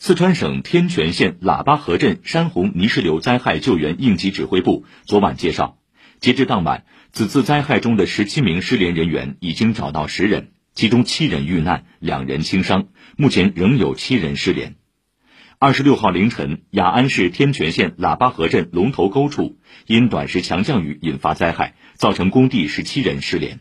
四川省天全县喇叭河镇山洪泥石流灾害救援应急指挥部昨晚介绍截至当晚此次灾害中的十七名失联人员已经找到十人其中七人遇难两人轻伤目前仍有七人失联。二十六号凌晨雅安市天全县喇叭河镇龙头沟处因短时强降雨引发灾害造成工地十七人失联。